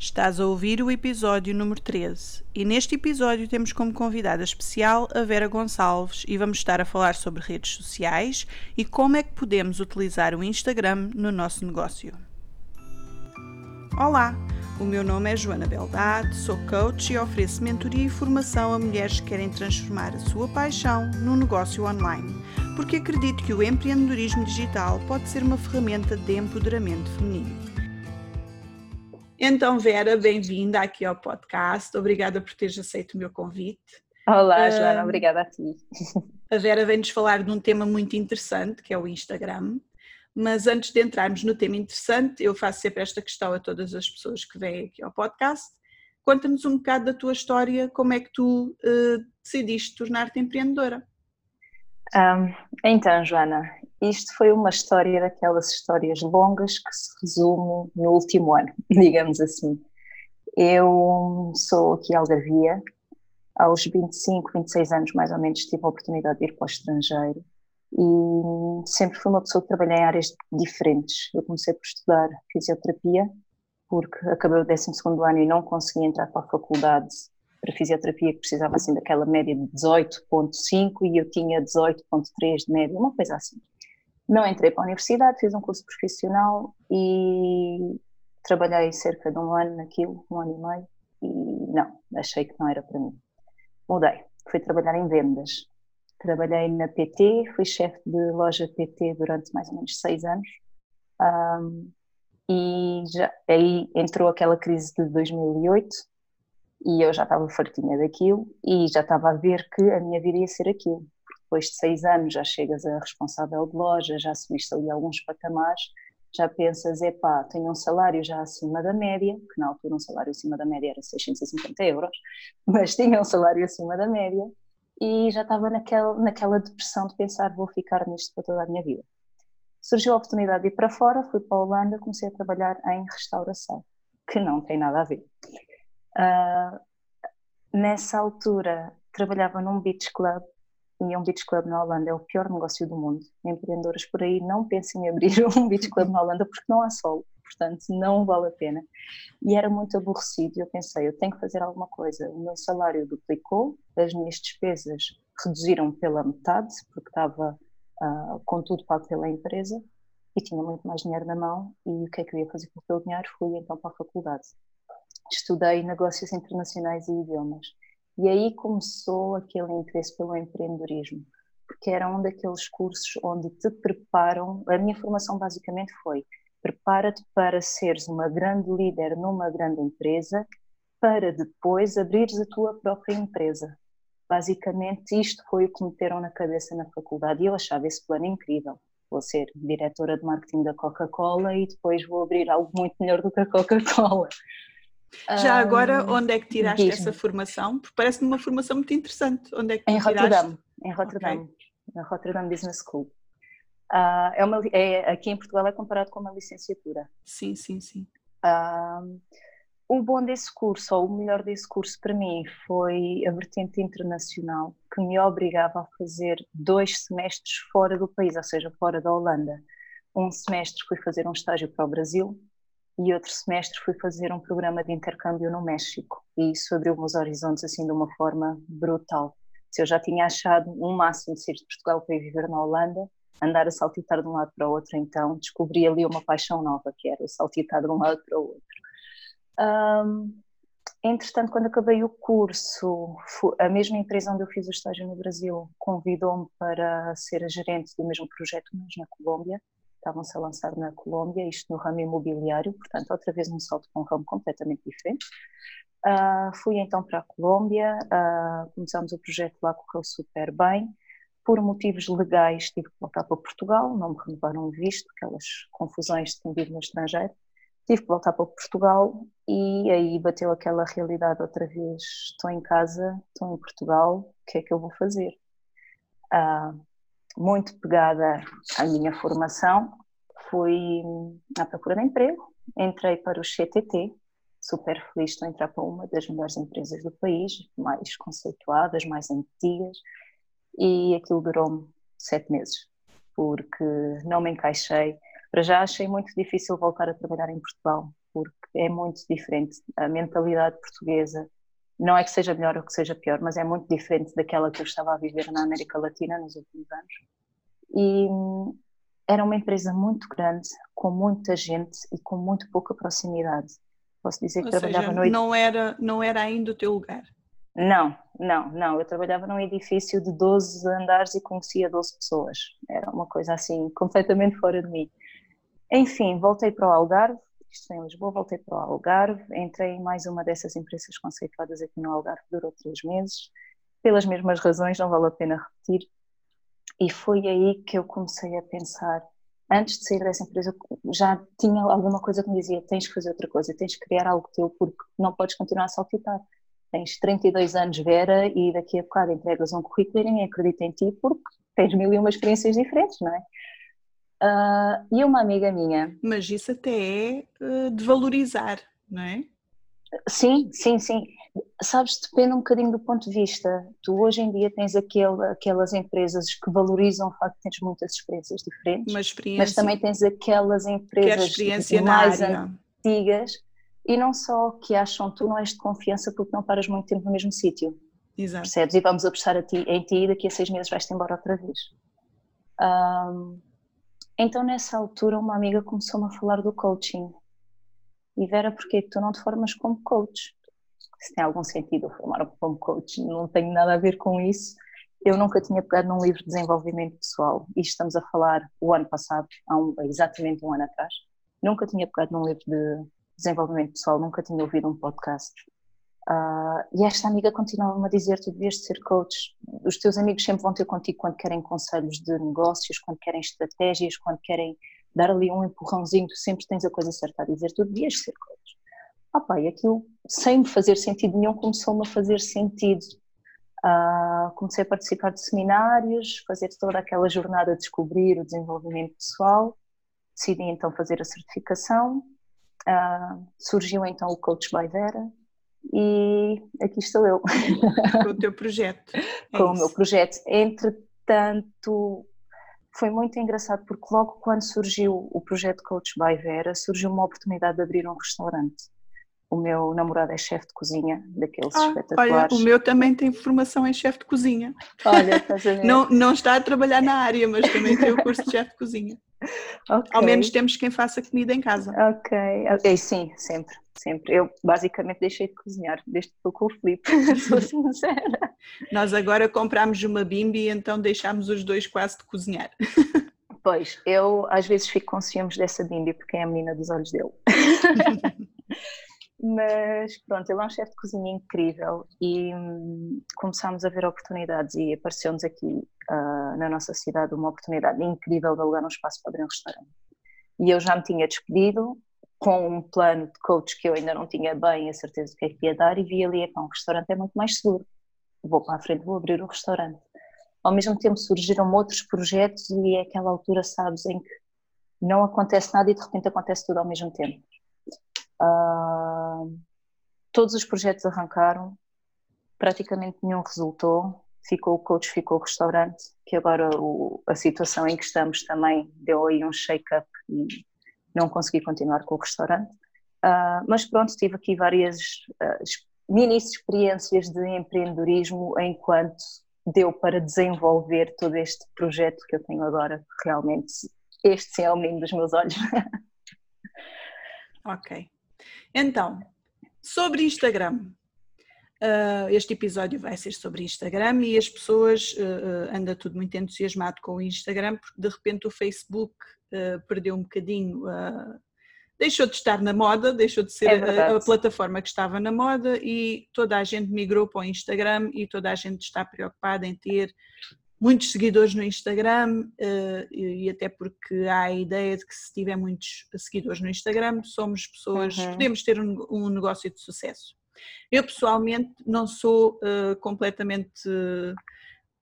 Estás a ouvir o episódio número 13 e neste episódio temos como convidada especial a Vera Gonçalves e vamos estar a falar sobre redes sociais e como é que podemos utilizar o Instagram no nosso negócio. Olá, o meu nome é Joana Beldade, sou coach e ofereço mentoria e formação a mulheres que querem transformar a sua paixão num negócio online, porque acredito que o empreendedorismo digital pode ser uma ferramenta de empoderamento feminino. Então, Vera, bem-vinda aqui ao podcast. Obrigada por teres aceito o meu convite. Olá, Joana, uh, obrigada a ti. A Vera vem-nos falar de um tema muito interessante, que é o Instagram. Mas antes de entrarmos no tema interessante, eu faço sempre esta questão a todas as pessoas que vêm aqui ao podcast. Conta-nos um bocado da tua história, como é que tu uh, decidiste tornar-te empreendedora? Um, então, Joana, isto foi uma história daquelas histórias longas que se resume no último ano, digamos assim. Eu sou aqui algarvia, aos 25, 26 anos mais ou menos tive a oportunidade de ir para o estrangeiro e sempre fui uma pessoa que trabalhei em áreas diferentes. Eu comecei por estudar fisioterapia, porque acabei o 12 ano e não consegui entrar para a faculdade para fisioterapia que precisava assim daquela média de 18.5 e eu tinha 18.3 de média, uma coisa assim. Não entrei para a universidade, fiz um curso profissional e trabalhei cerca de um ano naquilo, um ano e meio, e não, achei que não era para mim. Mudei, fui trabalhar em vendas. Trabalhei na PT, fui chefe de loja PT durante mais ou menos seis anos. Um, e já, aí entrou aquela crise de 2008 e eu já estava fartinha daquilo e já estava a ver que a minha vida ia ser aquilo. Depois de seis anos já chegas a responsável de loja, já subiste ali alguns patamares, já pensas, epá, tenho um salário já acima da média, que na altura um salário acima da média era 650 euros, mas tinha um salário acima da média e já estava naquela, naquela depressão de pensar, vou ficar nisto para toda a minha vida. Surgiu a oportunidade de ir para fora, fui para a Holanda, comecei a trabalhar em restauração, que não tem nada a ver. Uh, nessa altura trabalhava num beach club e um beach club na Holanda é o pior negócio do mundo. Empreendedoras por aí não pensem em abrir um beach club na Holanda porque não há sol, portanto não vale a pena. E era muito aborrecido e eu pensei, eu tenho que fazer alguma coisa. O meu salário duplicou, as minhas despesas reduziram pela metade porque estava uh, com tudo pago pela empresa e tinha muito mais dinheiro na mão e o que é que eu ia fazer com aquele dinheiro? Fui então para a faculdade estudei negócios internacionais e idiomas. E aí começou aquele interesse pelo empreendedorismo, porque era um daqueles cursos onde te preparam. A minha formação basicamente foi: prepara-te para seres uma grande líder numa grande empresa, para depois abrires a tua própria empresa. Basicamente, isto foi o que me meteram na cabeça na faculdade e eu achava esse plano incrível. Vou ser diretora de marketing da Coca-Cola e depois vou abrir algo muito melhor do que a Coca-Cola. Já um, agora, onde é que tiraste essa formação? Porque parece-me uma formação muito interessante. Onde é que em Rotterdam, em Rotterdam, okay. na Rotterdam Business School. Uh, é uma, é, aqui em Portugal é comparado com uma licenciatura. Sim, sim, sim. Uh, o bom desse curso, ou o melhor desse curso para mim, foi a vertente internacional, que me obrigava a fazer dois semestres fora do país, ou seja, fora da Holanda. Um semestre fui fazer um estágio para o Brasil, e outro semestre fui fazer um programa de intercâmbio no México e isso abriu meus horizontes assim de uma forma brutal. Se eu já tinha achado um máximo de sair de Portugal para ir viver na Holanda, andar a saltitar de um lado para o outro, então descobri ali uma paixão nova, que era o saltitar de um lado para o outro. Um, entretanto, quando acabei o curso, a mesma empresa onde eu fiz o estágio no Brasil convidou-me para ser a gerente do mesmo projeto, mas na Colômbia, estavam-se a lançar na Colômbia, isto no ramo imobiliário, portanto, outra vez um salto para um ramo completamente diferente. Uh, fui então para a Colômbia, uh, começamos o projeto lá, correu super bem. Por motivos legais, tive que voltar para Portugal, não me renovaram o visto, aquelas confusões de ter no estrangeiro. Tive que voltar para Portugal e aí bateu aquela realidade outra vez: estou em casa, estou em Portugal, o que é que eu vou fazer? Uh, muito pegada à minha formação, fui à procura de emprego, entrei para o CTT, super feliz de entrar para uma das melhores empresas do país, mais conceituadas, mais antigas, e aquilo durou-me sete meses, porque não me encaixei. Para já achei muito difícil voltar a trabalhar em Portugal, porque é muito diferente. A mentalidade portuguesa não é que seja melhor ou que seja pior, mas é muito diferente daquela que eu estava a viver na América Latina nos últimos anos. E era uma empresa muito grande, com muita gente e com muito pouca proximidade. Posso dizer que ou trabalhava seja, no não era não era ainda o teu lugar. Não, não, não. Eu trabalhava num edifício de 12 andares e conhecia 12 pessoas. Era uma coisa assim, completamente fora de mim. Enfim, voltei para o Algarve, isto em Lisboa, voltei para o Algarve, entrei em mais uma dessas empresas conceituadas aqui no Algarve, durou três meses, pelas mesmas razões, não vale a pena repetir. E foi aí que eu comecei a pensar, antes de sair dessa empresa, já tinha alguma coisa que me dizia: tens que fazer outra coisa, tens que criar algo teu, porque não podes continuar a saltitar. Tens 32 anos, Vera, e daqui a bocado entregas um currículo e ninguém acredita em ti porque tens mil e uma experiências diferentes, não é? Uh, e uma amiga minha. Mas isso até é uh, de valorizar, não é? Sim, sim, sim. Sabes, depende um bocadinho do ponto de vista. Tu hoje em dia tens aquele, aquelas empresas que valorizam o facto de teres muitas experiências diferentes, mas também tens aquelas empresas mais antigas e não só que acham tu não és de confiança porque não paras muito tempo no mesmo sítio. Exato. Percebes? E vamos apostar a ti, em ti e daqui a seis meses vais-te embora outra vez. Um, então, nessa altura, uma amiga começou-me a falar do coaching. E Vera, porquê que tu não te formas como coach? Se tem algum sentido eu formar-me como coach, não tenho nada a ver com isso. Eu nunca tinha pegado num livro de desenvolvimento pessoal. E estamos a falar o ano passado, há um, exatamente um ano atrás. Nunca tinha pegado num livro de desenvolvimento pessoal, nunca tinha ouvido um podcast. Uh, e esta amiga continuava-me a dizer: tu devias ser coach. Os teus amigos sempre vão ter contigo quando querem conselhos de negócios, quando querem estratégias, quando querem dar ali um empurrãozinho. Tu sempre tens a coisa certa a dizer: tu devias ser coach. Ah, pá, e aquilo, sem me fazer sentido nenhum, começou-me a fazer sentido. Uh, comecei a participar de seminários, fazer toda aquela jornada de descobrir o desenvolvimento pessoal. Decidi então fazer a certificação. Uh, surgiu então o Coach by Vera e aqui estou eu. Com o teu projeto. É Com isso. o meu projeto. Entretanto, foi muito engraçado porque logo quando surgiu o projeto Coach by Vera, surgiu uma oportunidade de abrir um restaurante. O meu namorado é chefe de cozinha, daqueles ah, espetaculares. Olha, o meu também tem formação em chefe de cozinha. Olha, estás a ver? Não, não está a trabalhar na área, mas também tem o curso de chefe de cozinha. Okay. Ao menos temos quem faça comida em casa. Ok, ok, sim, sempre, sempre. Eu basicamente deixei de cozinhar, desde que estou com o Filipe, sou sincera. Nós agora compramos uma bimbi e então deixámos os dois quase de cozinhar. Pois, eu às vezes fico com ciúmes dessa bimbi porque é a menina dos olhos dele. Mas pronto, ele é um chefe de cozinha incrível e hum, começámos a ver oportunidades e apareceu-nos aqui uh, na nossa cidade uma oportunidade incrível de alugar um espaço para abrir um restaurante. E eu já me tinha despedido com um plano de coach que eu ainda não tinha bem a certeza do que é que ia dar e vi ali, que um restaurante é muito mais seguro. Vou para a frente, vou abrir o restaurante. Ao mesmo tempo surgiram outros projetos e é aquela altura, sabes, em que não acontece nada e de repente acontece tudo ao mesmo tempo. Uh, todos os projetos arrancaram, praticamente nenhum resultou. Ficou o coach, ficou o restaurante, que agora o, a situação em que estamos também deu aí um shake-up e não consegui continuar com o restaurante. Uh, mas pronto, tive aqui várias uh, mini experiências de empreendedorismo enquanto deu para desenvolver todo este projeto que eu tenho agora. Realmente, este sim é o menino dos meus olhos. ok. Então, sobre Instagram. Uh, este episódio vai ser sobre Instagram e as pessoas uh, anda tudo muito entusiasmado com o Instagram porque de repente o Facebook uh, perdeu um bocadinho, deixou de estar na moda, deixou de ser é a, a, plataforma que estava na moda e toda a gente migrou para o Instagram e toda a gente está preocupada em ter muitos seguidores no Instagram e até porque há a ideia de que se tiver muitos seguidores no Instagram somos pessoas, uhum. podemos ter um, um, negócio de sucesso. Eu pessoalmente não sou uh, completamente uh,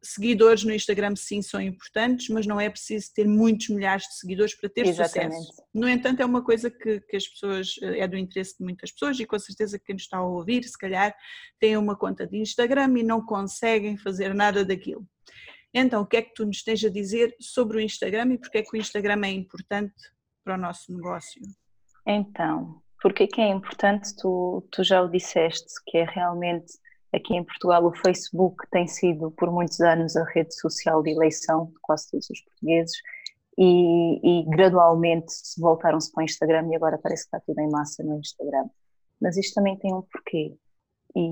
seguidores no Instagram sim são importantes, mas não é preciso ter muitos milhares de seguidores para ter Exatamente. sucesso. No entanto, é uma coisa que, que, as pessoas, é do interesse de muitas pessoas e com certeza quem nos está a ouvir, se calhar, tem uma conta de Instagram e não conseguem fazer nada daquilo. Então, o que é que tu nos tens a dizer sobre o Instagram e porque é que o Instagram é importante para o nosso negócio? Então, porque que é importante, tu, tu já o disseste, que é realmente aqui em Portugal o Facebook tem sido por muitos anos a rede social de eleição de quase todos os portugueses e, e gradualmente voltaram-se para o Instagram e agora parece que está tudo em massa no Instagram. Mas isto também tem um porquê. E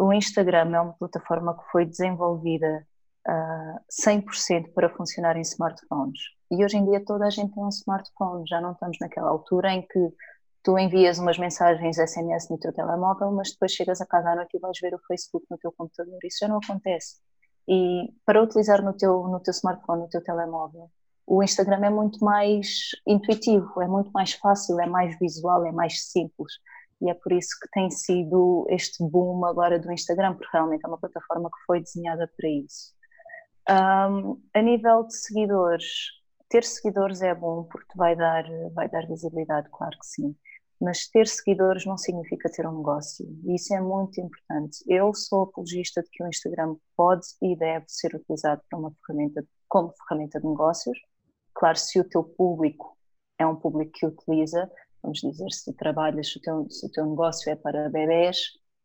o Instagram é uma plataforma que foi desenvolvida uh, 100% para funcionar em smartphones. E hoje em dia toda a gente tem um smartphone, já não estamos naquela altura em que tu envias umas mensagens SMS no teu telemóvel, mas depois chegas a casa à noite e vais ver o Facebook no teu computador. Isso já não acontece. E para utilizar no teu, no teu smartphone, no teu telemóvel, o Instagram é muito mais intuitivo, é muito mais fácil, é mais visual, é mais simples. E é por isso que tem sido este boom agora do Instagram, porque realmente é uma plataforma que foi desenhada para isso. Um, a nível de seguidores, ter seguidores é bom porque vai dar, vai dar visibilidade, claro que sim. Mas ter seguidores não significa ter um negócio, e isso é muito importante. Eu sou apologista de que o Instagram pode e deve ser utilizado para uma ferramenta, como ferramenta de negócios, Claro, se o teu público é um público que utiliza, vamos dizer, se trabalhas, se o teu, se o teu negócio é para bebés,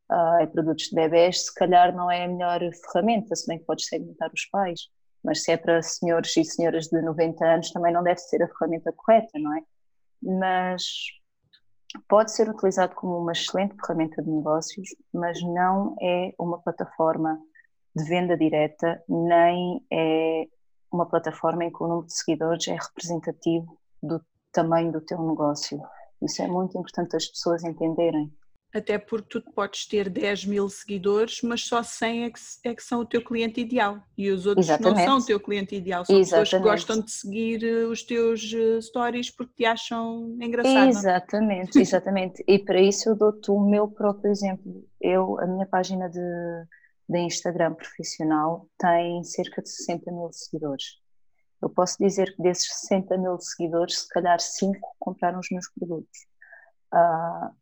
uh, é produtos de bebés, se calhar não é a melhor ferramenta, se bem que podes segmentar os pais. Mas se é para senhores e senhoras de 90 anos, também não deve ser a ferramenta correta, não é? Mas pode ser utilizado como uma excelente ferramenta de negócios, mas não é uma plataforma de venda direta, nem é uma plataforma em que o número de seguidores é representativo do tamanho do teu negócio. Isso é muito importante as pessoas entenderem. Até porque tu podes ter 10 mil seguidores, mas só 100 é que, é que são o teu cliente ideal. E os outros Exatamente. não são o teu cliente ideal. São Exatamente. pessoas que gostam de seguir eh, os teus eh, stories porque te acham engraçado. Exatamente, exatamente. e para isso eu dou-te o meu próprio exemplo. Eu, a minha página de, de Instagram profissional tem cerca de 60 mil seguidores. Eu posso dizer que desses 60 mil seguidores, se calhar 5 compraram os meus produtos. Uh,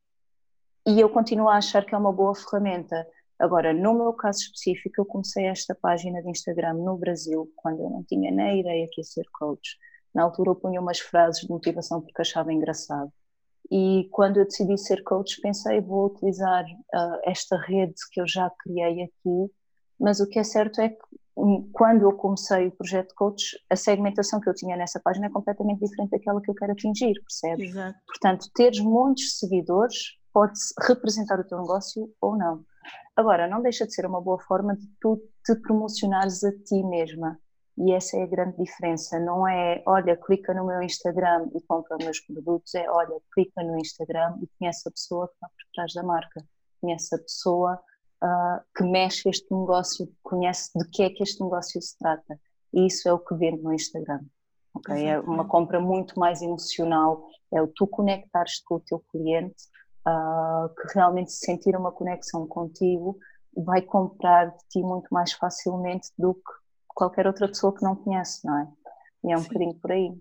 e eu continuo a achar que é uma boa ferramenta. Agora, no meu caso específico, eu comecei esta página de Instagram no Brasil, quando eu não tinha nem ideia que ia ser coach. Na altura eu punha umas frases de motivação porque achava engraçado. E quando eu decidi ser coach, pensei, vou utilizar uh, esta rede que eu já criei aqui, mas o que é certo é que um, quando eu comecei o projeto coach, a segmentação que eu tinha nessa página é completamente diferente daquela que eu quero atingir, percebes? Exato. Portanto, teres muitos seguidores pode representar o teu negócio ou não. Agora, não deixa de ser uma boa forma de tu te promocionares a ti mesma. E essa é a grande diferença. Não é, olha, clica no meu Instagram e compra os meus produtos, é, olha, clica no Instagram e conhece a pessoa que está por trás da marca, conhece a pessoa uh, que mexe este negócio, conhece de que é que este negócio se trata. E isso é o que vende no Instagram. Okay? É uma compra muito mais emocional, é o tu conectares com o teu cliente, uh, que realmente se sentir uma conexão contigo vai comprar de ti muito mais facilmente do que qualquer outra pessoa que não conhece, não é? E é um Sim. bocadinho por aí.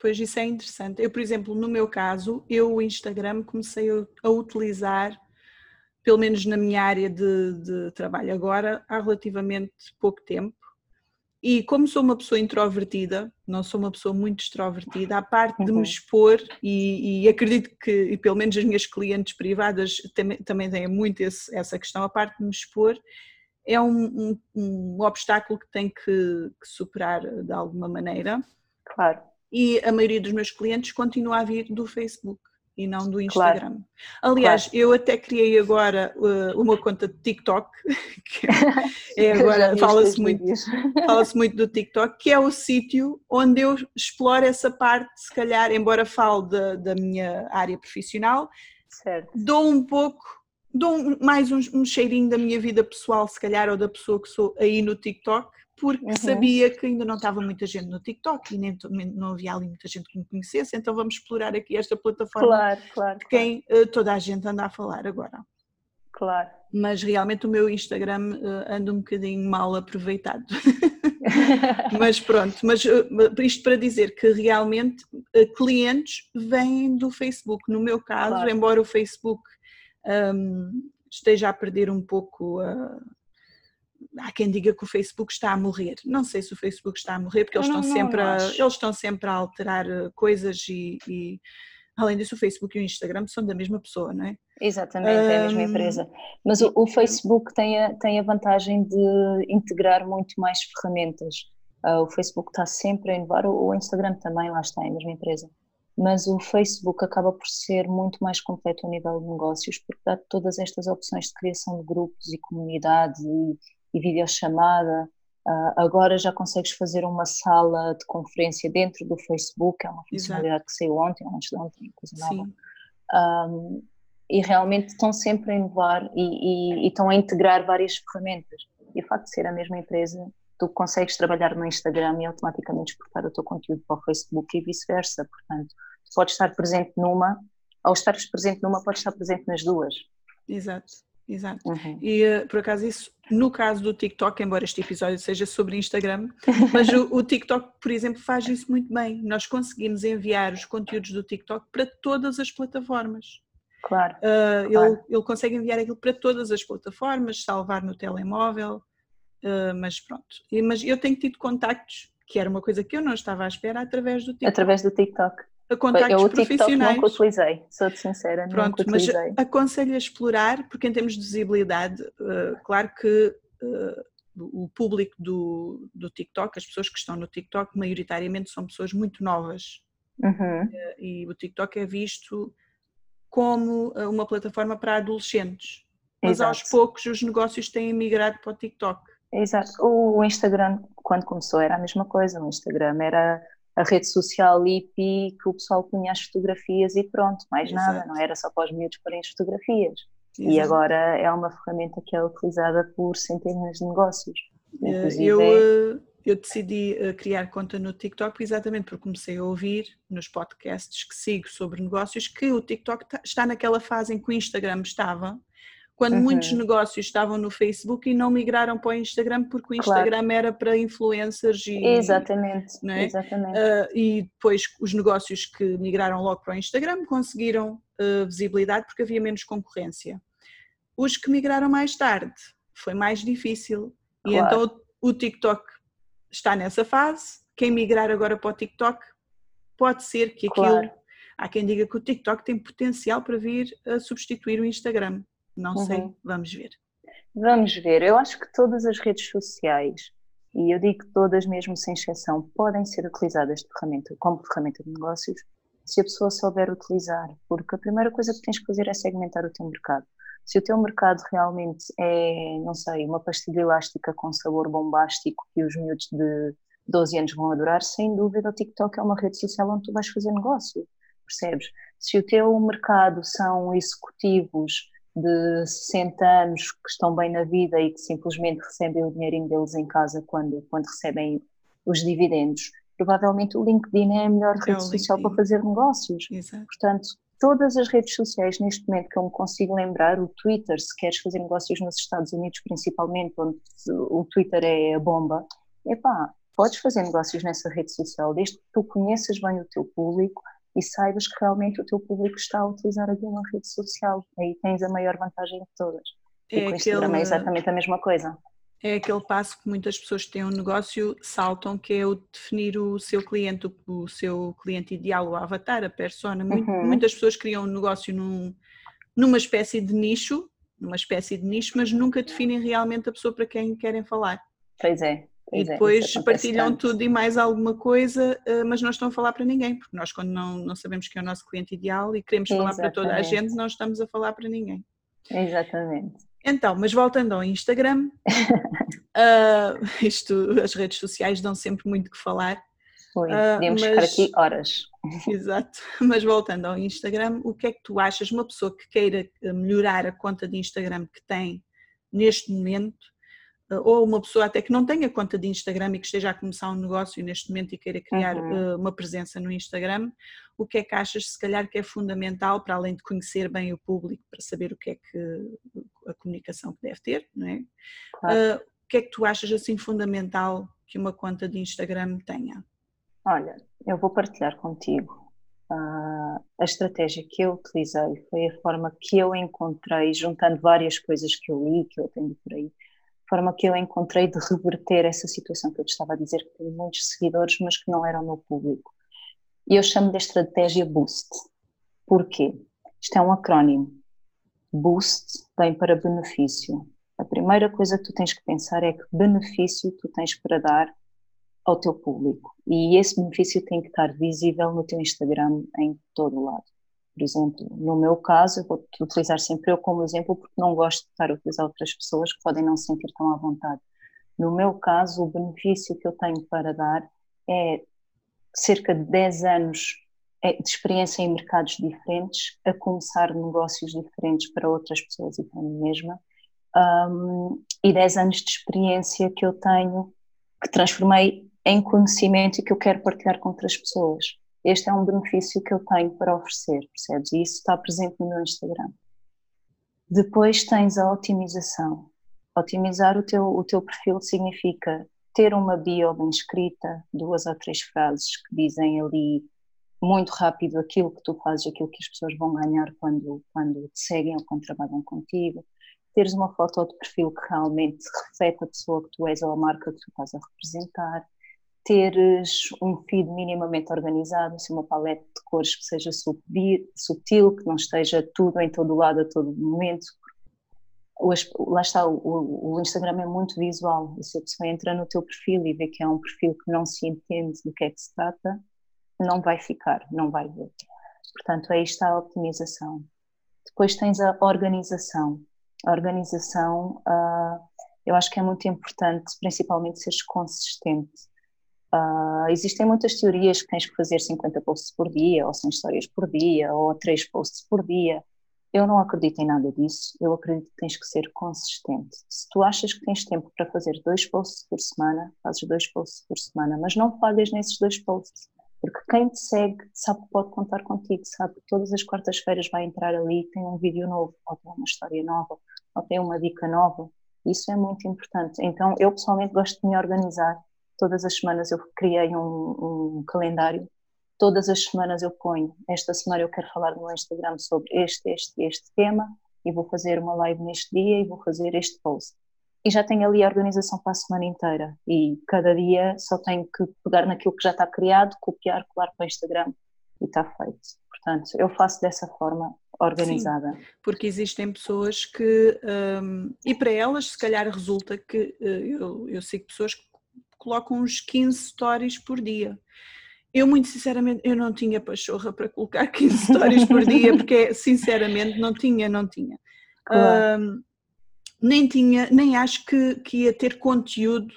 Pois isso é interessante. Eu, por exemplo, no meu caso, eu o Instagram comecei a utilizar, pelo menos na minha área de, de trabalho agora, há relativamente pouco tempo. E como sou uma pessoa introvertida, não sou uma pessoa muito extrovertida, a parte de me uhum. expor, e, e, acredito que, e pelo menos as minhas clientes privadas também, também têm muito esse, essa questão, a parte de me expor é um, um, um obstáculo que tem que, que, superar de alguma maneira. Claro. E a maioria dos meus clientes continua a vir do Facebook e não do Instagram. Claro. Aliás, claro. eu até criei agora uh, uma conta de TikTok, que é agora fala-se muito, fala-se muito do TikTok, que é o sítio onde eu exploro essa parte, se calhar, embora fale da, da minha área profissional, certo. dou um pouco dou mais um, um, cheirinho da minha vida pessoal, se calhar, ou da pessoa que sou aí no TikTok, porque uhum. sabia que ainda não estava muita gente no TikTok e nem, não havia ali muita gente que me conhecesse, então vamos explorar aqui esta plataforma claro, claro, de quem claro. uh, toda a gente anda a falar agora. Claro. Mas realmente o meu Instagram uh, anda um bocadinho mal aproveitado. mas pronto, mas uh, isto para dizer que realmente clientes vêm do Facebook. No meu caso, embora o Facebook um, esteja a perder um pouco a. Há quem diga que o Facebook está a morrer. Não sei se o Facebook está a morrer, porque eles, não, estão, não, sempre não a, eles estão sempre a alterar eh, coisas e, e além disso, o Facebook e o Instagram são da mesma pessoa, não é? Exatamente, é a mesma empresa. Mas o, o Facebook tem a, tem a vantagem de integrar muito mais ferramentas. Uh, o Facebook está sempre a inovar, o, o Instagram também, lá está, é a mesma empresa mas o Facebook acaba por ser muito mais completo a nível de negócios, porque dá todas estas opções de criação de grupos e comunidades e, e videochamada. Uh, agora já consegues fazer uma sala de conferência dentro do Facebook, é uma funcionalidade Exato. que saiu ontem, antes de ontem, coisa nova. Um, e realmente estão sempre a inovar e, e, e, estão a integrar várias ferramentas. E o facto de ser a mesma empresa, tu consegues trabalhar no Instagram e automaticamente exportar o teu conteúdo para o Facebook e vice-versa. Portanto, pode estar presente numa, ao estares presente numa, pode estar presente nas duas. Exato, exato. Uhum. E eh, por acaso isso, no caso do TikTok, embora este episódio seja sobre Instagram, mas o, o, TikTok, por exemplo, faz isso muito bem. Nós conseguimos enviar os conteúdos do TikTok para todas as plataformas. Claro, uh, claro. Ele, ele consegue enviar aquilo para todas as plataformas, salvar no telemóvel, uh, mas pronto. E, mas eu tenho tido contactos, que era uma coisa que eu não estava à espera, através do TikTok. Através do TikTok a contactos eu, o profissionais. nunca utilizei, sou-te sincera, Pronto, nunca utilizei. mas aconselho a explorar, porque em termos de visibilidade, uh, claro que uh, o público do, do TikTok, as pessoas que estão no TikTok, maioritariamente são pessoas muito novas. Uhum. Uh, e o TikTok é visto como uma plataforma para adolescentes. Mas Exato. aos poucos os negócios têm migrado para o TikTok. Exato. O Instagram, quando começou, era a mesma coisa. O Instagram era a rede social hippie que o pessoal punha as fotografias e pronto, mais Exato. nada, não era só para os miúdos porem as fotografias. Exato. E agora é uma ferramenta que é utilizada por centenas de negócios. Eh, Inclusive, eu, eh, eu decidi eh, criar conta no TikTok exatamente porque comecei a ouvir nos podcasts que sigo sobre negócios que o TikTok está naquela fase em que o Instagram estava quando uhum. muitos negócios estavam no Facebook e não migraram para o Instagram porque o Instagram claro. era para influencers e exatamente, é? exatamente. Uh, e depois os negócios que migraram logo para o Instagram conseguiram uh, visibilidade porque havia menos concorrência. Os que migraram mais tarde foi mais difícil claro. e então o, o TikTok está nessa fase. Quem migrar agora para o TikTok pode ser que aquilo claro. há quem diga que o TikTok tem potencial para vir a substituir o Instagram. Não uhum. sei, vamos ver. Vamos ver. Eu acho que todas as redes sociais, e eu digo todas mesmo sem exceção, podem ser utilizadas ferramenta, como ferramenta de negócios, se a pessoa souber utilizar, porque a primeira coisa que tens que fazer é segmentar o teu mercado. Se o teu mercado realmente é, não sei, uma pastilha elástica com sabor bombástico que os miúdos de 12 anos vão adorar, sem dúvida o TikTok é uma rede social onde tu vais fazer negócio, percebes? Se o teu mercado são executivos de 60 anos que estão bem na vida e que simplesmente recebem o dinheirinho deles em casa quando, quando recebem os dividendos, provavelmente o LinkedIn é a melhor é rede social para fazer negócios. Exato. Portanto, todas as redes sociais neste momento que eu me consigo lembrar, o Twitter, se queres fazer negócios nos Estados Unidos principalmente, onde o Twitter é a bomba, epá, podes fazer negócios nessa rede social, desde que tu conheças bem o teu público, e saibas que realmente o teu público está a utilizar aquela rede social. Aí tens a maior vantagem de todas. É e com o Instagram é exatamente a mesma coisa. É aquele passo que muitas pessoas que têm um negócio saltam, que é o definir o seu cliente, o, seu cliente ideal, o avatar, a persona. Uhum. Muitas pessoas criam um negócio num, numa espécie de nicho, numa espécie de nicho, mas nunca definem realmente a pessoa para quem querem falar. Pois é, e é, depois é, partilham tanto. tudo e mais alguma coisa, eh, mas não estão a falar para ninguém, porque nós, quando não, não sabemos quem é o nosso cliente ideal e queremos falar Exatamente. para toda a gente, não estamos a falar para ninguém. Exatamente. Então, mas voltando ao Instagram, uh, isto, as redes sociais dão sempre muito que falar. Ui, uh, podíamos mas, ficar aqui horas. Exato, mas voltando ao Instagram, o que é que tu achas, uma pessoa que queira melhorar a conta de Instagram que tem neste momento, ou uma pessoa até que não tenha conta de Instagram e que esteja a começar um negócio neste momento e queira criar uhum. uma presença no Instagram, o que é que achas se calhar que é fundamental para além de conhecer bem o público, para saber o que é que a comunicação que deve ter, não é? Claro. Uh, o que é que tu achas assim fundamental que uma conta de Instagram tenha? Olha, eu vou partilhar contigo. Uh, a estratégia que eu utilizei foi a forma que eu encontrei, juntando várias coisas que eu li, que eu tenho por aí, forma que eu encontrei de reverter essa situação que eu te estava a dizer, que tenho muitos seguidores, mas que não eram o meu público. E eu chamo de estratégia Boost. Porquê? Isto é um acrónimo. Boost vem para benefício. A primeira coisa que tu tens que pensar é que benefício tu tens para dar ao teu público. E esse benefício tem que estar visível no teu Instagram em todo o lado. Por exemplo, no meu caso, eu vou utilizar sempre eu como exemplo porque não gosto de estar a utilizar outras pessoas que podem não se sentir tão à vontade. No meu caso, o benefício que eu tenho para dar é cerca de 10 anos é, de experiência em mercados diferentes, a começar negócios diferentes para outras pessoas e para mim mesma, um, e 10 anos de experiência que eu tenho, que transformei em conhecimento e que eu quero partilhar com outras pessoas. Este é um benefício que eu tenho para oferecer, percebes? E isso está presente no meu Instagram. Depois tens a otimização. Otimizar o teu, o teu perfil significa ter uma bio bem escrita, duas ou três frases que dizem ali muito rápido aquilo que tu fazes, aquilo que as pessoas vão ganhar quando, quando te seguem ou quando trabalham contigo, teres uma foto de perfil que realmente reflete a pessoa que tu és ou a marca que tu estás a representar, teres um feed minimamente organizado, assim, uma paleta de cores que seja sutil, que não esteja tudo em todo lado a todo momento. lá está, o, Instagram é muito visual, e se a pessoa entra no teu perfil e vê que é um perfil que não se entende do que é que se trata, não vai ficar, não vai ver. Portanto, aí está a optimização. Depois tens a organização. A organização, uh, eu acho que é muito importante, principalmente seres consistente. Uh, existem muitas teorias que tens que fazer 50 posts por dia, ou 100 histórias por dia, ou 3 posts por dia. Eu não acredito em nada disso. Eu acredito que tens que ser consistente. Se tu achas que tens tempo para fazer dois posts por semana, fazes dois posts por semana, mas não falhas nesses dois posts. Porque quem te segue sabe que pode contar contigo, sabe que todas as quartas-feiras vai entrar ali e tem um vídeo novo, ou tem uma história nova, ou tem uma dica nova. Isso é muito importante. Então, eu pessoalmente gosto de me organizar. Todas as semanas eu criei um, um calendário. Todas as semanas eu ponho. Esta semana eu quero falar no Instagram sobre este, este este tema e vou fazer uma live neste dia e vou fazer este post e já tenho ali a organização para a semana inteira e cada dia só tenho que pegar naquilo que já está criado, copiar, colar para o Instagram e está feito. Portanto, eu faço dessa forma organizada. Sim, porque existem pessoas que, um, e para elas se calhar resulta que uh, eu, eu sigo pessoas que colocam uns 15 stories por dia. Eu, muito sinceramente, eu não tinha pachorra para colocar 15 stories por dia, porque sinceramente não tinha, não tinha. Claro. Nem tinha, nem acho que, que ia ter conteúdo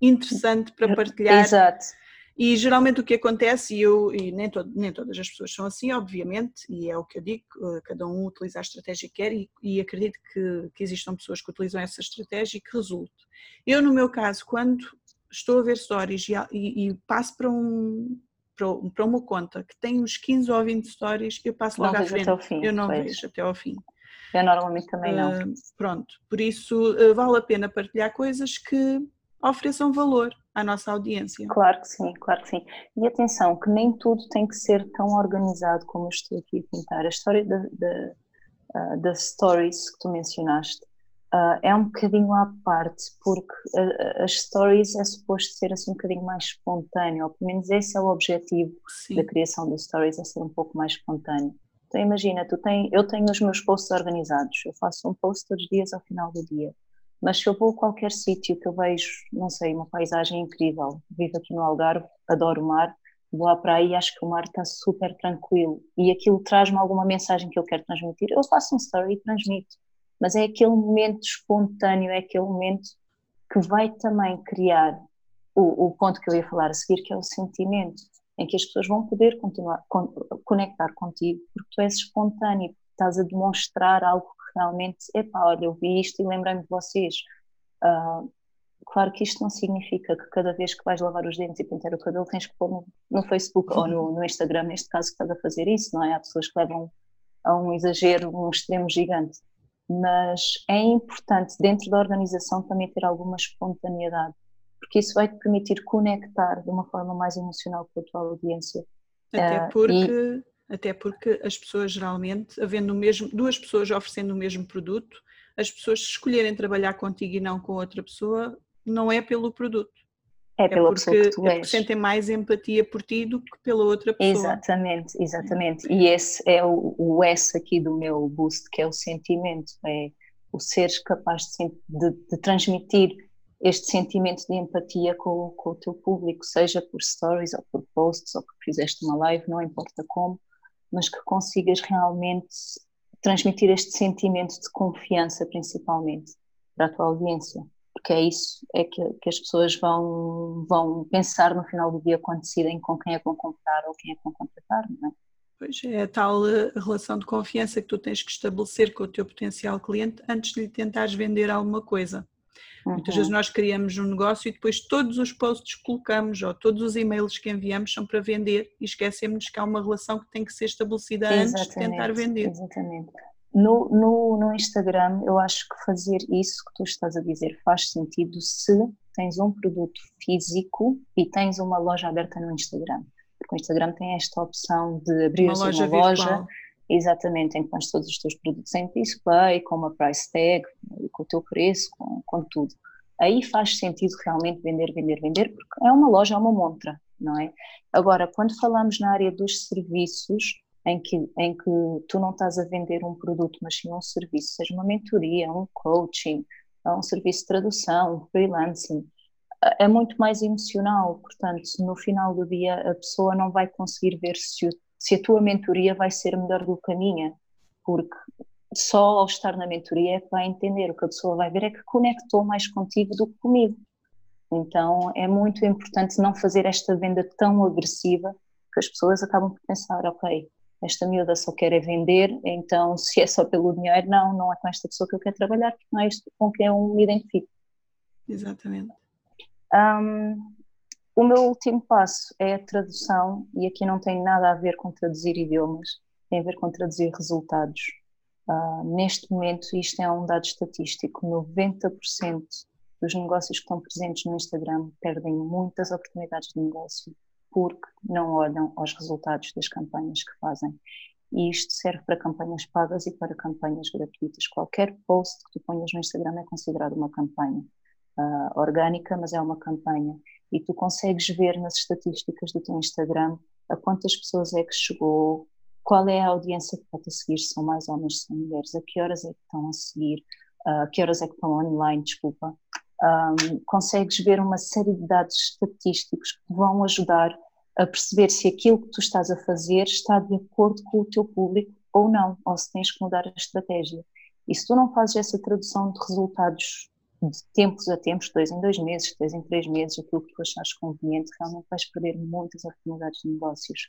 interessante para partilhar. Exato. E geralmente o que acontece, e, eu, e nem, todo, nem todas as pessoas são assim, obviamente, e é o que eu digo, eh, cada um utiliza a estratégia que quer e, e acredito que, que existam pessoas que utilizam essa estratégia e que resulte. Eu, no meu caso, quando estou a ver stories e, e, e passo para um, para uma conta que tem uns 15 ou 20 stories, eu passo logo não à frente. Fim, eu não pois. vejo até ao fim. Eu normalmente também não. Uh, pronto, por isso uh, vale a pena partilhar coisas que ofereçam valor à nossa audiência. Claro que sim, claro que sim. E atenção, que nem tudo tem que ser tão organizado como eu estou aqui a pintar. A história uh, das stories que tu mencionaste Uh, é um bocadinho à parte, porque as stories é suposto ser assim um bocadinho mais espontâneo, ou pelo menos esse é o objetivo Sim. da criação das stories, é ser um pouco mais espontâneo. Então imagina, tu tem, eu tenho os meus posts organizados, eu faço um post todos os dias ao final do dia, mas se eu vou a qualquer sítio que eu vejo, não sei, uma paisagem incrível, vivo aqui no Algarve, adoro o mar, vou à praia e acho que o mar está super tranquilo e aquilo traz-me alguma mensagem que eu quero transmitir, eu faço um story e transmito, mas é aquele momento espontâneo, é aquele momento que vai também criar o, o ponto que eu ia falar a seguir, que é o sentimento em que as pessoas vão poder continuar conectar contigo, porque tu és espontâneo, estás a demonstrar algo que realmente, epá, olha, eu vi isto e lembrei-me de vocês. Uh, claro que isto não significa que cada vez que vais lavar os dentes e pintar o cabelo tens que pôr no, no Facebook ou no, no, Instagram, neste caso que estás a fazer isso, não é? Há pessoas que levam a um exagero, um extremo gigante. Mas é importante dentro da organização também ter alguma espontaneidade porque isso vai te permitir conectar de uma forma mais emocional com a tua audiência. Até uh, porque, e... até porque as pessoas geralmente, havendo o mesmo, duas pessoas oferecendo o mesmo produto, as pessoas escolherem trabalhar contigo e não com outra pessoa, não é pelo produto. É, é pela é porque, pessoa que tu és. É porque sentem mais empatia por ti do que pela outra pessoa. Exatamente, exatamente. E esse é o, o S aqui do meu boost, que é o sentimento, é o seres capaz de, de, de transmitir este sentimento de empatia com, com, o teu público, seja por stories ou por posts ou porque fizeste uma live, não importa como, mas que consigas realmente transmitir este sentimento de confiança, principalmente, para a tua audiência porque é isso é que, que, as pessoas vão, vão pensar no final do dia quando decidem com quem é que vão comprar ou quem é que vão contratar, não é? Pois é, a tal eh, relação de confiança que tu tens que estabelecer com o teu potencial cliente antes de lhe tentares vender alguma coisa. Uhum. Muitas vezes nós criamos um negócio e depois todos os posts que colocamos ou todos os e-mails que enviamos são para vender e esquecemos que há uma relação que tem que ser estabelecida exatamente, antes de tentar vender. Exatamente. No, no, no Instagram, eu acho que fazer isso que tu estás a dizer faz sentido se tens um produto físico e tens uma loja aberta no Instagram. Porque o Instagram tem esta opção de abrir uma loja, uma loja exatamente, em que pões todos os teus produtos em display, com uma price tag, com o teu preço, com, com tudo. Aí faz sentido realmente vender, vender, vender, porque é uma loja, é uma montra, não é? Agora, quando falamos na área dos serviços, em que, em que tu não estás a vender um produto, mas sim um serviço, seja uma mentoria, um coaching, um serviço de tradução, um freelancing, é muito mais emocional. Portanto, no final do dia, a pessoa não vai conseguir ver se, se a tua mentoria vai ser melhor do que a minha, porque só ao estar na mentoria é que vai entender. O que a pessoa vai ver é que conectou mais contigo do que comigo. Então, é muito importante não fazer esta venda tão agressiva que as pessoas acabam por pensar: ok, esta miúda só quer é vender, então se é só pelo dinheiro, não, não é com esta pessoa que eu quero trabalhar, porque não é isto com quem eu me identifico. Exatamente. Um, o meu último passo é a tradução, e aqui não tem nada a ver com traduzir idiomas, tem a ver com traduzir resultados. Uh, neste momento, isto é um dado estatístico: 90% dos negócios que estão presentes no Instagram perdem muitas oportunidades de negócio porque não olham aos resultados das campanhas que fazem. E isto serve para campanhas pagas e para campanhas gratuitas. Qualquer post que tu ponhas no Instagram é considerado uma campanha uh, orgânica, mas é uma campanha. E tu consegues ver nas estatísticas do teu Instagram a quantas pessoas é que chegou, qual é a audiência que está a seguir, se são mais homens, se são mulheres, a que horas é que estão a seguir, uh, a que horas é que estão online, desculpa. Um, consegues ver uma série de dados estatísticos que vão ajudar a perceber se aquilo que tu estás a fazer está de acordo com o teu público ou não, ou se tens que mudar a estratégia. E se tu não fazes essa tradução de resultados de tempos a tempos, dois em dois meses, três em três meses, aquilo que tu achares conveniente, realmente vais perder muitas oportunidades de negócios.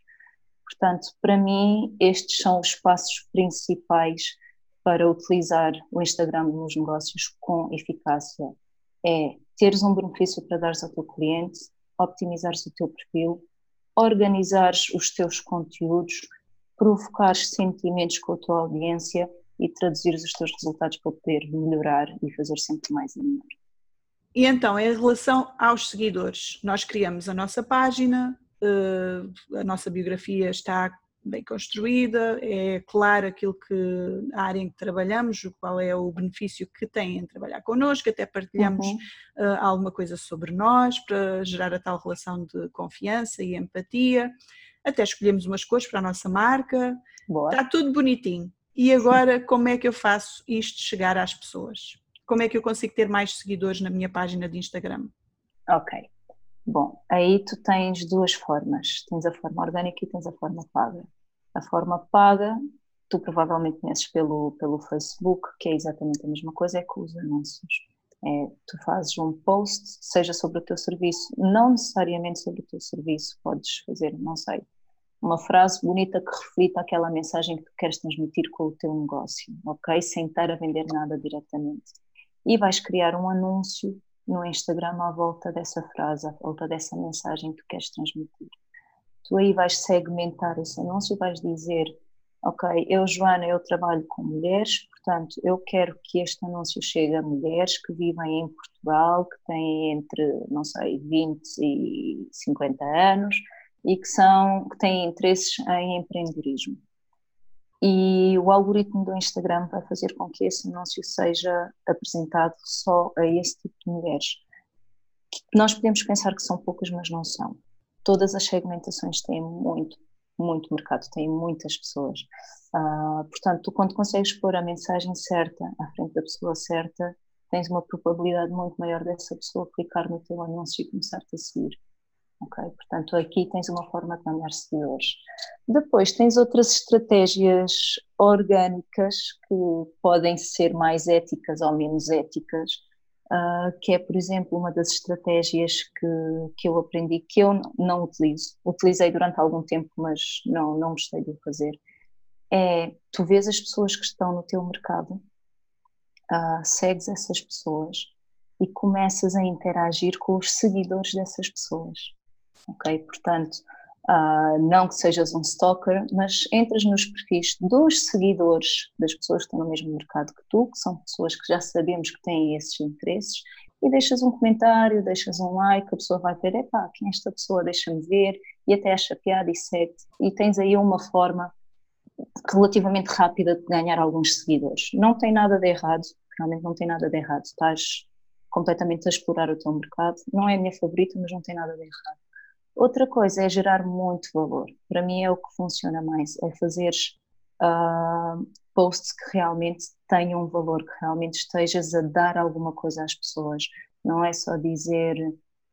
Portanto, para mim, estes são os passos principais para utilizar o Instagram nos negócios com eficácia. É teres um benefício para dares ao teu cliente, optimizares o teu perfil, organizares os teus conteúdos, provocares sentimentos com a tua audiência e traduzires os teus resultados para poder melhorar e fazer sempre mais e melhor. E então, em relação aos seguidores, nós criamos a nossa página, eh, a nossa biografia está bem construída, é claro aquilo que a área em que trabalhamos, qual é o benefício que tem em trabalhar connosco, até partilhamos uhum. uh, alguma coisa sobre nós para gerar a tal relação de confiança e empatia, até escolhemos umas cores para a nossa marca, Boa. está tudo bonitinho. E agora como é que eu faço isto chegar às pessoas? Como é que eu consigo ter mais seguidores na minha página de Instagram? Ok. Bom, aí tu tens duas formas. Tens a forma orgânica e tens a forma paga. A forma paga, tu provavelmente conheces pelo, pelo Facebook, que é exatamente a mesma coisa, é com os anúncios. É, tu fazes um post, seja sobre o teu serviço, não necessariamente sobre o teu serviço, podes fazer, não sei, uma frase bonita que reflita aquela mensagem que tu queres transmitir com o teu negócio, ok? Sem estar a vender nada diretamente. E vais criar um anúncio no Instagram à volta dessa frase, à volta dessa mensagem que tu queres transmitir. Tu aí vais segmentar esse anúncio, vais dizer, ok, eu Joana, eu trabalho com mulheres, portanto eu quero que este anúncio chegue a mulheres que vivem em Portugal, que têm entre, não sei, 20 e 50 anos e que, são, que têm interesses em empreendedorismo e o algoritmo do Instagram vai fazer com que esse anúncio seja apresentado só a esse tipo de mulheres. nós podemos pensar que são poucas, mas não são. Todas as segmentações têm muito, muito mercado, têm muitas pessoas. Uh, portanto, tu, quando consegues pôr a mensagem certa à frente da pessoa certa, tens uma probabilidade muito maior dessa pessoa clicar no teu anúncio e começar-te a seguir. Ok? Portanto, aqui tens uma forma de ganhar seguidores. Depois tens outras estratégias orgânicas que podem ser mais éticas ou menos éticas, uh, que é, por exemplo, uma das estratégias que, que eu aprendi, que eu não utilizo. Utilizei durante algum tempo, mas não, não gostei de fazer. É, tu vês as pessoas que estão no teu mercado, uh, segues essas pessoas e começas a interagir com os seguidores dessas pessoas ok? Portanto, uh, não que sejas um stalker, mas entras nos perfis dos seguidores das pessoas que estão no mesmo mercado que tu, que são pessoas que já sabemos que têm esses interesses, e deixas um comentário, deixas um like, a pessoa vai ver, epá, quem é esta pessoa, deixa-me ver, e até acha piada e segue e tens aí uma forma relativamente rápida de ganhar alguns seguidores. Não tem nada de errado, realmente não tem nada de errado, estás completamente a explorar o teu mercado, não é a minha favorita, mas não tem nada de errado. Outra coisa é gerar muito valor. Para mim é o que funciona mais, é fazer uh, posts que realmente tenham valor, que realmente estejas a dar alguma coisa às pessoas. Não é só dizer,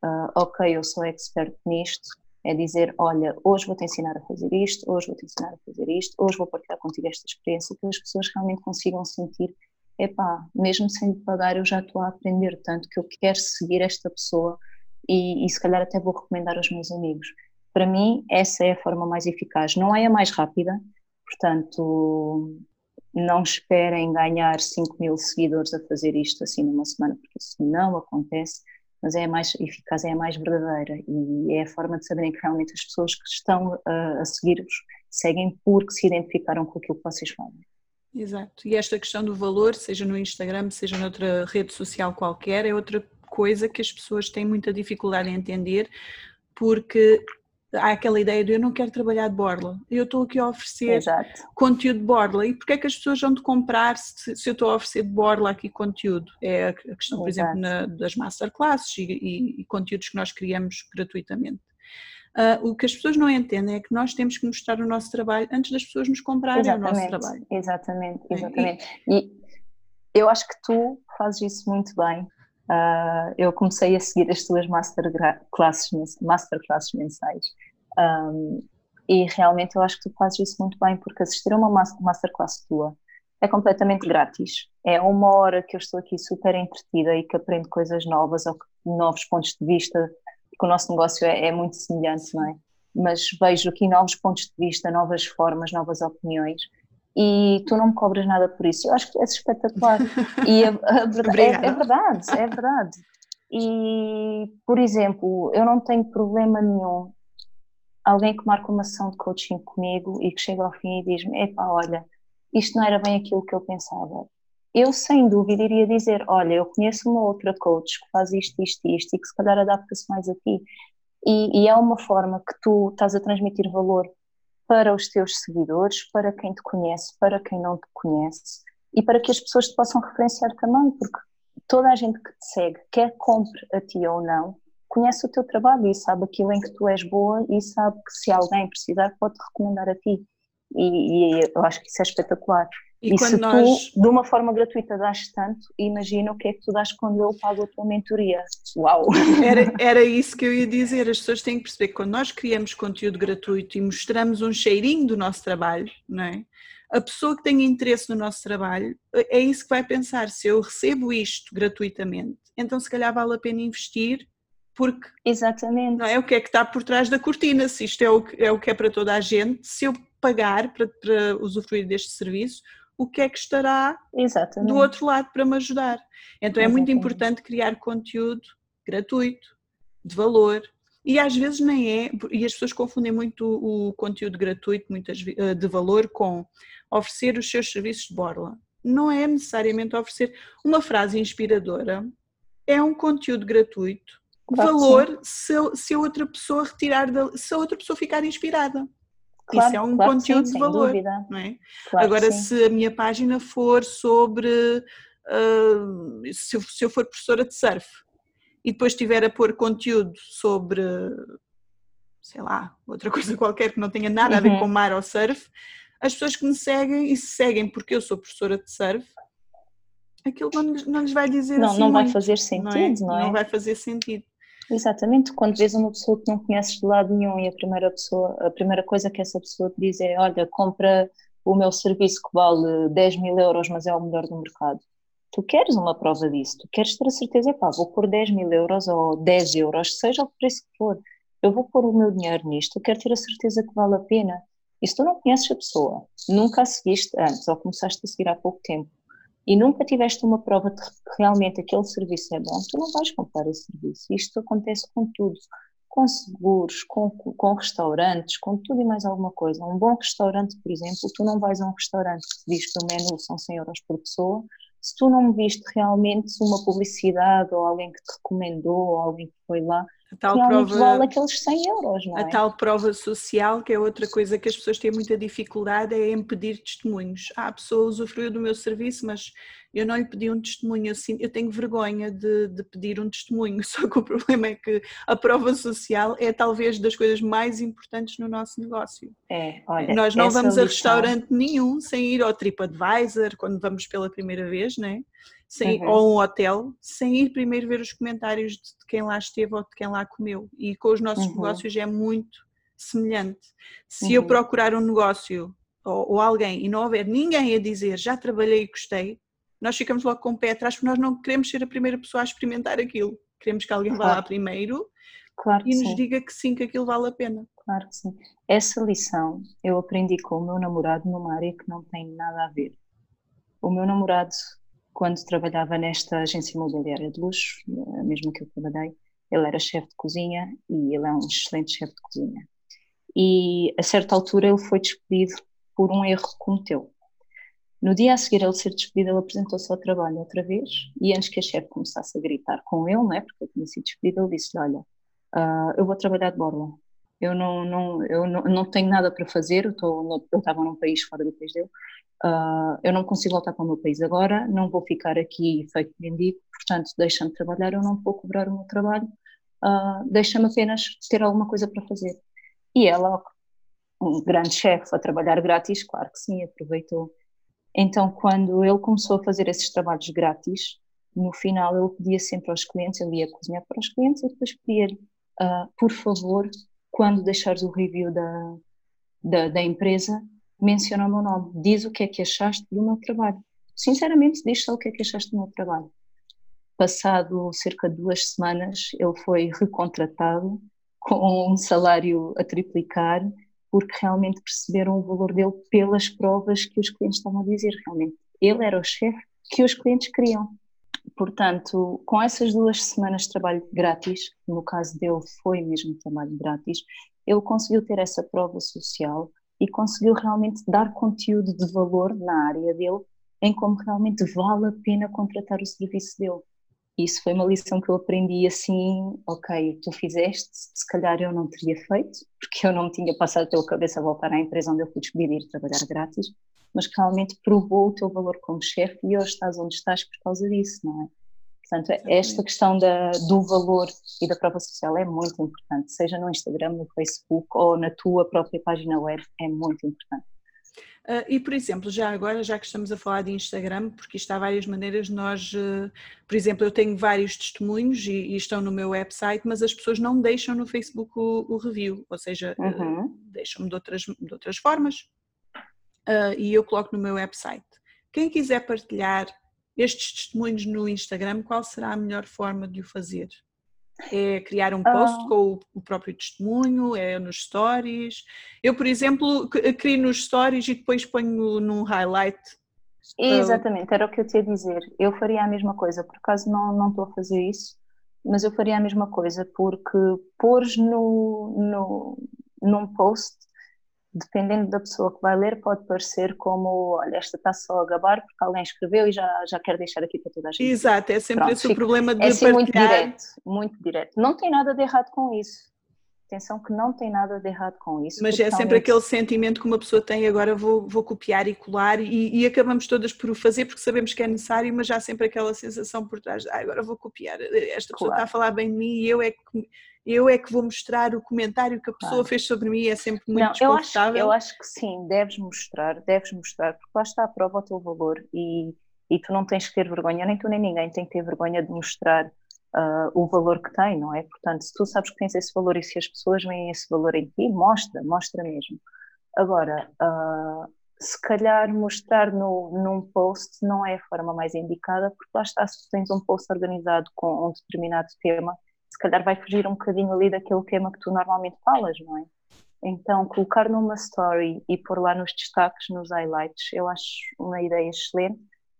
uh, ok, eu sou expert nisto, é dizer, olha, hoje vou-te ensinar a fazer isto, hoje vou-te ensinar a fazer isto, hoje vou partilhar contigo esta experiência, que as pessoas realmente consigam sentir, epá, mesmo sem pagar eu já estou a aprender tanto que eu quero seguir esta pessoa e, e se calhar até vou recomendar aos meus amigos. Para mim, essa é a forma mais eficaz. Não é a mais rápida, portanto, não esperem ganhar 5 mil seguidores a fazer isto assim numa semana, porque isso não acontece, mas é a mais eficaz, é a mais verdadeira e é a forma de saberem que realmente as pessoas que estão a, a seguir-vos seguem porque se identificaram com aquilo que vocês fazem. Exato, e esta questão do valor, seja no Instagram, seja noutra rede social qualquer, é outra coisa que as pessoas têm muita dificuldade em entender, porque há aquela ideia de eu não quero trabalhar de borla, eu estou aqui a oferecer Exato. conteúdo de borla e porque é que as pessoas vão de comprar se, se eu estou a oferecer de borla aqui conteúdo? É a questão, por Exato. exemplo, na, das masterclasses e, e, e, conteúdos que nós criamos gratuitamente. Uh, o que as pessoas não entendem é que nós temos que mostrar o nosso trabalho antes das pessoas nos comprarem exatamente, o nosso trabalho. Exatamente, exatamente. E, e eu acho que tu fazes isso muito bem Uh, eu comecei a seguir as tuas masterclasses, masterclasses mensais um, e realmente eu acho que tu fazes isso muito bem porque assistir a uma masterclass tua é completamente grátis. É uma hora que eu estou aqui super entretida e que aprendo coisas novas ou novos pontos de vista, porque o nosso negócio é, é muito semelhante, não é? Mas vejo aqui novos pontos de vista, novas formas, novas opiniões e tu não me cobras nada por isso. Eu acho que é espetacular. E a, a é, é, verdade, é verdade. E, por exemplo, eu não tenho problema nenhum. Alguém que marca uma sessão de coaching comigo e que chega ao fim e diz-me: Epá, olha, isto não era bem aquilo que eu pensava. Eu, sem dúvida, iria dizer: Olha, eu conheço uma outra coach que faz isto, isto e isto e que se calhar adapta-se mais a ti. E, e é uma forma que tu estás a transmitir valor para os teus seguidores, para quem te conhece, para quem não te conhece e para que as pessoas te possam referenciar também, porque toda a gente que te segue, quer compre a ti ou não, conhece o teu trabalho e sabe aquilo em que tu és boa e sabe que se alguém precisar pode recomendar a ti. E, e eu acho que isso é espetacular. E, e se nós... tu, de uma forma gratuita, dás tanto, imagina o que é que tu dás quando eu pago a tua mentoria. Uau! Era, era isso que eu ia dizer. As pessoas têm que perceber que quando nós criamos conteúdo gratuito e mostramos um cheirinho do nosso trabalho, não é? A pessoa que tem interesse no nosso trabalho é isso que vai pensar. Se eu recebo isto gratuitamente, então se calhar vale a pena investir porque Exatamente. não é o que é que está por trás da cortina, se isto é o que é, o que é para toda a gente, se eu pagar para, para usufruir deste serviço, o que é que estará Exatamente. do outro lado para me ajudar. Então é muito importante criar conteúdo gratuito, de valor, e às vezes nem é, e as pessoas confundem muito o conteúdo gratuito muitas, eh, de valor com oferecer os seus serviços de borla. Não é necessariamente oferecer uma frase inspiradora, é um conteúdo gratuito, claro valor se, se a outra pessoa retirar, se a outra pessoa ficar inspirada. Claro, Isso é um claro conteúdo sim, de valor, não é? Claro Agora, se a minha página for sobre uh, se, eu, se, eu, for professora de surf e depois estiver a pôr conteúdo sobre, sei lá, outra coisa qualquer que não tenha nada a ver uhum. com mar ou surf, as pessoas que me seguem e se seguem porque eu sou professora de surf, aquilo não, não lhes vai dizer não, assim. Não vai muito, fazer sentido, não é? não, é? não vai fazer sentido. Exatamente, quando vês uma pessoa que não conheces de lado nenhum e a primeira pessoa, a primeira coisa que essa pessoa te diz é, olha, compra o meu serviço que vale 10 mil euros, mas é o melhor do mercado. Tu queres uma prova disso, tu queres ter a certeza, pá, vou pôr 10 mil euros ou 10 euros, seja o preço que for, eu vou pôr o meu dinheiro nisto, eu quero ter a certeza que vale a pena. E se tu não conheces a pessoa, nunca a seguiste antes ou começaste a seguir há pouco tempo, e nunca tiveste uma prova de que realmente aquele serviço é bom, tu não vais comprar esse serviço. Isto acontece com tudo, com seguros, com, com restaurantes, com tudo e mais alguma coisa. Um bom restaurante, por exemplo, tu não vais a um restaurante que diz que o menu são 100 euros por pessoa, se tu não viste realmente uma publicidade ou alguém que te recomendou ou alguém que foi lá a tal prova, vale aqueles 100 euros, não é? A tal prova social, que é outra coisa que as pessoas têm muita dificuldade, é em pedir testemunhos. Ah, a pessoa usufruiu do meu serviço, mas eu não lhe pedi um testemunho, assim, eu tenho vergonha de, de, pedir um testemunho, só que o problema é que a prova social é talvez das coisas mais importantes no nosso negócio. É, olha, Nós não vamos lição... a restaurante nenhum sem ir ao TripAdvisor quando vamos pela primeira vez, né? Sem, uhum. ou um hotel, sem ir primeiro ver os comentários de quem lá esteve ou de quem lá comeu. E com os nossos uhum. negócios é muito semelhante. Se uhum. eu procurar um negócio ou, ou, alguém e não houver ninguém a dizer já trabalhei e gostei, nós ficamos logo com o pé atrás porque nós não queremos ser a primeira pessoa a experimentar aquilo. Queremos que alguém claro. vá lá primeiro claro e nos sim. diga que sim, que aquilo vale a pena. Claro que sim. Essa lição eu aprendi com o meu namorado numa área que não tem nada a ver. O meu namorado quando trabalhava nesta agência imobiliária de luxo, eh, mesmo que eu trabalhei, ele era chefe de cozinha e ele é um excelente chefe de cozinha. E a certa altura ele foi despedido por um erro que cometeu. No dia a seguir ele ser despedido, ele apresentou-se ao trabalho outra vez e antes que a chefe começasse a gritar com ele, né, porque ele tinha sido despedido, ele disse olha, uh, eu vou trabalhar de borla. Eu não, não, eu não, não tenho nada para fazer, eu, estou, eu estava num país fora do país dele, Uh, eu não consigo voltar para o meu país agora, não vou ficar aqui feito mendigo, portanto, deixa-me trabalhar, eu não vou cobrar o meu trabalho, uh, deixa-me apenas ter alguma coisa para fazer. E ela, um grande chefe, a trabalhar grátis, claro que sim, aproveitou. Então, quando ele começou a fazer esses trabalhos grátis, no final ele pedia sempre aos clientes, ele ia cozinhar para os clientes e depois pedia-lhe, uh, por favor, quando deixares o review da, da, da empresa, menciona o meu nome, diz o que é que achaste do meu trabalho. Sinceramente, diz só o que é que achaste do meu trabalho. Passado cerca de duas semanas, ele foi recontratado com um salário a triplicar, porque realmente perceberam o valor dele pelas provas que os clientes estavam a dizer. Realmente, ele era o chefe que os clientes queriam. Portanto, com essas duas semanas de trabalho grátis, no caso dele foi mesmo trabalho grátis, ele conseguiu ter essa prova social e conseguiu realmente dar conteúdo de valor na área dele, em como realmente vale a pena contratar o serviço dele. Isso foi uma lição que eu aprendi assim, ok, tu fizeste, se calhar eu não teria feito, porque eu não tinha passado pela cabeça voltar à empresa onde eu fui despedir e trabalhar grátis, mas que realmente provou o teu valor como chefe e hoje estás onde estás por causa disso, não é? Portanto, esta questão da, do valor e da prova social é muito importante, seja no Instagram, no Facebook ou na tua própria página web, é muito importante. Uh, e, por exemplo, já agora, já que estamos a falar de Instagram, porque isto há várias maneiras, nós, uh, por exemplo, eu tenho vários testemunhos e, e, estão no meu website, mas as pessoas não deixam no Facebook o, o review, ou seja, uhum. uh, deixam-me de outras, de outras formas e eu coloco no meu website. Quem quiser partilhar estes testemunhos no Instagram, qual será a melhor forma de o fazer? É criar um post uh, com o próprio testemunho? É nos stories? Eu, por exemplo, crio nos stories e depois ponho num highlight. Exatamente, era o que eu te ia dizer. Eu faria a mesma coisa, por acaso não, não estou a fazer isso, mas eu faria a mesma coisa, porque pôres no, no, num post dependendo da pessoa que vai ler, pode parecer como, olha, esta está só a gabar porque alguém escreveu e já, já quer deixar aqui para toda a gente. Exato, é sempre Pronto, esse o problema de é assim muito direto, muito direto. Não tem nada de errado com isso. Atenção que não tem nada de errado com isso. Mas é sempre aquele sentimento que uma pessoa tem, agora vou, vou copiar e colar e, e, acabamos todas por o fazer porque sabemos que é necessário, mas já há sempre aquela sensação por trás, ah, agora vou copiar, esta pessoa claro. está a falar bem de mim e eu é que eu é que vou mostrar o comentário que a pessoa claro. fez sobre mim, é sempre muito não, desconfortável. Eu acho, eu acho que sim, deves mostrar, deves mostrar, porque lá está a prova o teu valor e, e tu não tens que ter vergonha, nem tu nem ninguém tem que ter vergonha de mostrar uh, o valor que tem, não é? Portanto, se tu sabes que tens esse valor e se as pessoas veem esse valor em ti, mostra, mostra mesmo. Agora, uh, se calhar mostrar no, num post não é a forma mais indicada, porque lá está, se tens um post organizado com um determinado tema, se calhar vai fugir um bocadinho ali daquele tema que tu normalmente falas, não é? Então, colocar numa story e pôr lá nos destaques, nos highlights, eu acho uma ideia excelente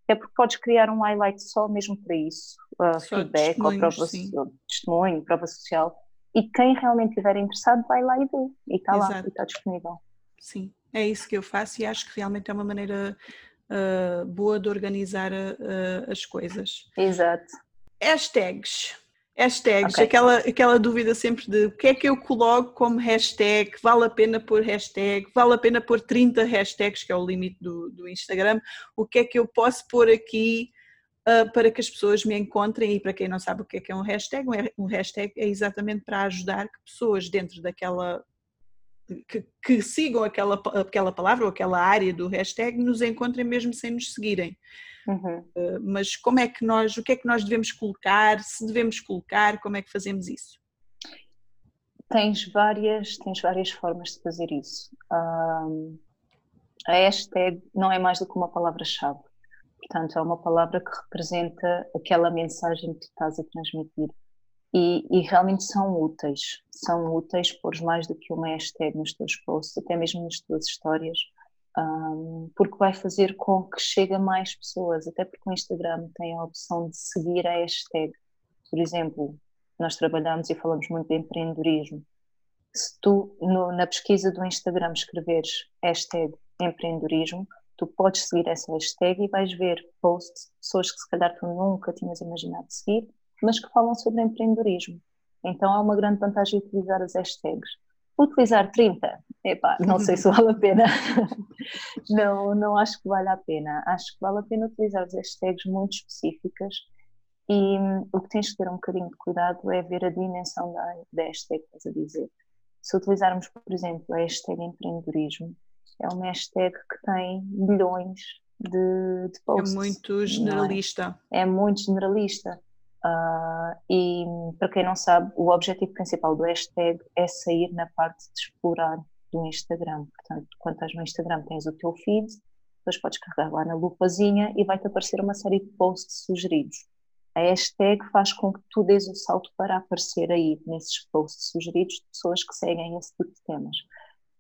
é porque podes criar um highlight só mesmo para isso, uh, feedback ou prova social, testemunho, prova social, e quem realmente estiver interessado vai lá e vê, e está lá, e está disponível. Sim, é isso que eu faço e acho que realmente é uma maneira uh, boa de organizar uh, as coisas. Exato. Hashtags Hashtags, okay. aquela, aquela dúvida sempre de o que é que eu coloco como hashtag, vale a pena pôr hashtag, vale a pena pôr 30 hashtags, que é o limite do, do Instagram, o que é que eu posso pôr aqui uh, para que as pessoas me encontrem e para quem não sabe o que é que é um hashtag, um hashtag é exatamente para ajudar que pessoas dentro daquela que, que, sigam aquela, aquela palavra ou aquela área do hashtag nos encontrem mesmo sem nos seguirem. Uhum. Uh, mas como é que nós, o que é que nós devemos colocar, se devemos colocar, como é que fazemos isso? Tens várias, tens várias formas de fazer isso. Um, a hashtag não é mais do que uma palavra-chave. Portanto, é uma palavra que representa aquela mensagem que tu estás a transmitir. E, e, realmente são úteis. São úteis por mais do que uma hashtag nos teus posts, até mesmo nas tuas histórias um, porque vai fazer com que chegue a mais pessoas, até porque o Instagram tem a opção de seguir a hashtag. Por exemplo, nós trabalhamos e falamos muito de empreendedorismo. Se tu no, na pesquisa do Instagram escreveres hashtag empreendedorismo, tu podes seguir essa hashtag e vais ver posts de pessoas que se calhar tu nunca tinhas imaginado seguir, mas que falam sobre empreendedorismo. Então há uma grande vantagem de utilizar as hashtags. Utilizar 30, epá, não sei se vale a pena. não, não acho que vale a pena. Acho que vale a pena utilizar as hashtags muito específicas e hum, o que tens que ter um bocadinho de cuidado é ver a dimensão da, da hashtag que estás a dizer. Se utilizarmos, por exemplo, a hashtag empreendedorismo, é uma hashtag que tem milhões de, de posts. É muito é? generalista. É? é muito generalista. Uh, e para quem não sabe, o objetivo principal do hashtag é sair na parte de explorar do Instagram. Portanto, quando estás no Instagram tens o teu feed, depois podes carregar lá na lupazinha e vai-te aparecer uma série de posts sugeridos. A hashtag faz com que tu dês o salto para aparecer aí nesses posts sugeridos de pessoas que seguem esse tipo de temas.